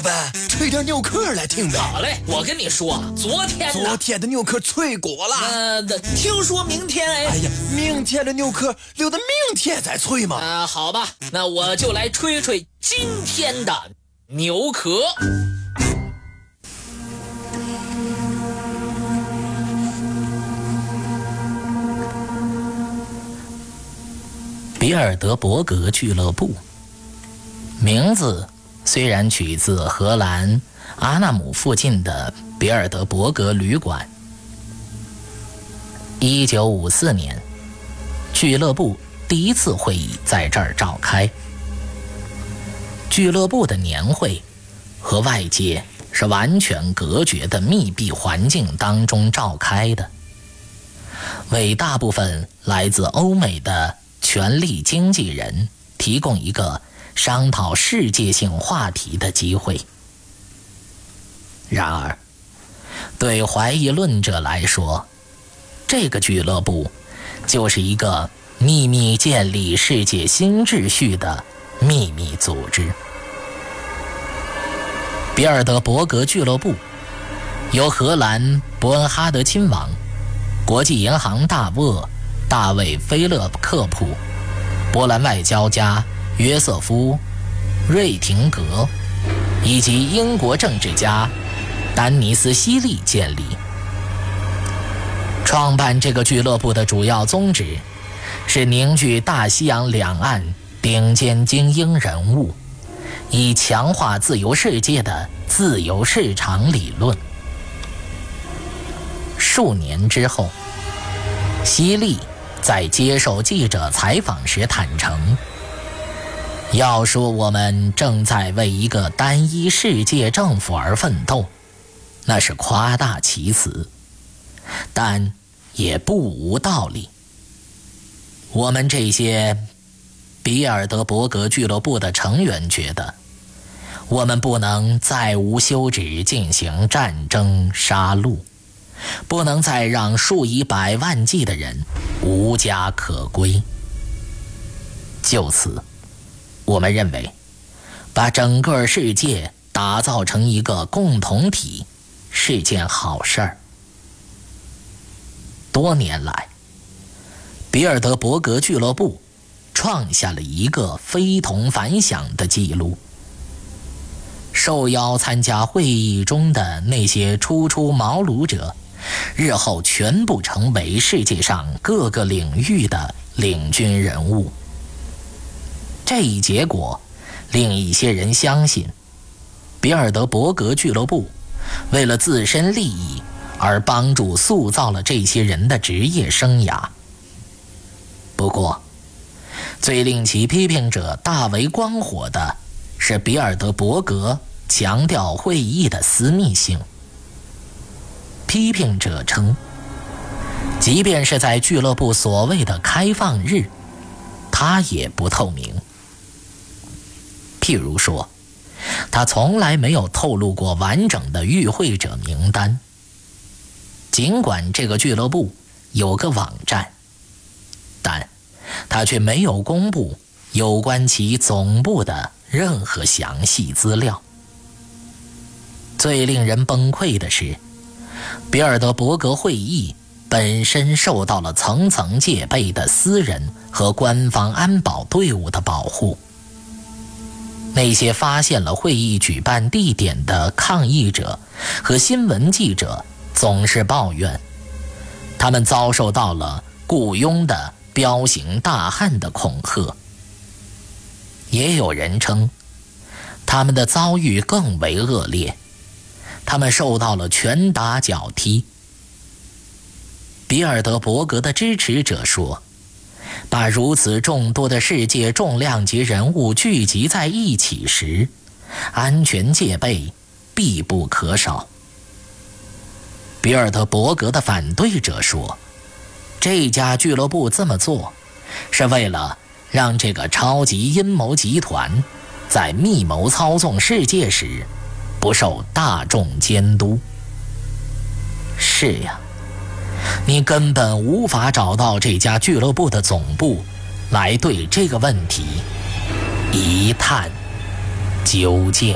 老板，吹点牛壳来听呗。好嘞，我跟你说，昨天昨天的牛壳脆过了。呃，听说明天哎。哎呀，明天的牛壳留到明天再吹嘛。啊，好吧，那我就来吹吹今天的牛壳。比尔德伯格俱乐部，名字虽然取自荷兰阿纳姆附近的比尔德伯格旅馆。一九五四年，俱乐部第一次会议在这儿召开。俱乐部的年会和外界是完全隔绝的密闭环境当中召开的，为大部分来自欧美的。权力经纪人提供一个商讨世界性话题的机会。然而，对怀疑论者来说，这个俱乐部就是一个秘密建立世界新秩序的秘密组织。比尔德伯格俱乐部由荷兰伯恩哈德亲王、国际银行大鳄。大卫·菲勒克普、波兰外交家约瑟夫·瑞廷格以及英国政治家丹尼斯·希利建立。创办这个俱乐部的主要宗旨是凝聚大西洋两岸顶尖精英人物，以强化自由世界的自由市场理论。数年之后，希利。在接受记者采访时坦诚：“要说我们正在为一个单一世界政府而奋斗，那是夸大其词，但也不无道理。我们这些比尔德伯格俱乐部的成员觉得，我们不能再无休止进行战争杀戮。”不能再让数以百万计的人无家可归。就此，我们认为，把整个世界打造成一个共同体是件好事儿。多年来，比尔德伯格俱乐部创下了一个非同凡响的记录。受邀参加会议中的那些初出茅庐者。日后全部成为世界上各个领域的领军人物。这一结果令一些人相信，比尔德伯格俱乐部为了自身利益而帮助塑造了这些人的职业生涯。不过，最令其批评者大为光火的是比尔德伯格强调会议的私密性。批评者称，即便是在俱乐部所谓的开放日，他也不透明。譬如说，他从来没有透露过完整的与会者名单。尽管这个俱乐部有个网站，但他却没有公布有关其总部的任何详细资料。最令人崩溃的是。比尔德伯格会议本身受到了层层戒备的私人和官方安保队伍的保护。那些发现了会议举办地点的抗议者和新闻记者总是抱怨，他们遭受到了雇佣的彪形大汉的恐吓。也有人称，他们的遭遇更为恶劣。他们受到了拳打脚踢。比尔德伯格的支持者说：“把如此众多的世界重量级人物聚集在一起时，安全戒备必不可少。”比尔德伯格的反对者说：“这家俱乐部这么做，是为了让这个超级阴谋集团在密谋操纵世界时。”不受大众监督。是呀，你根本无法找到这家俱乐部的总部，来对这个问题一探究竟。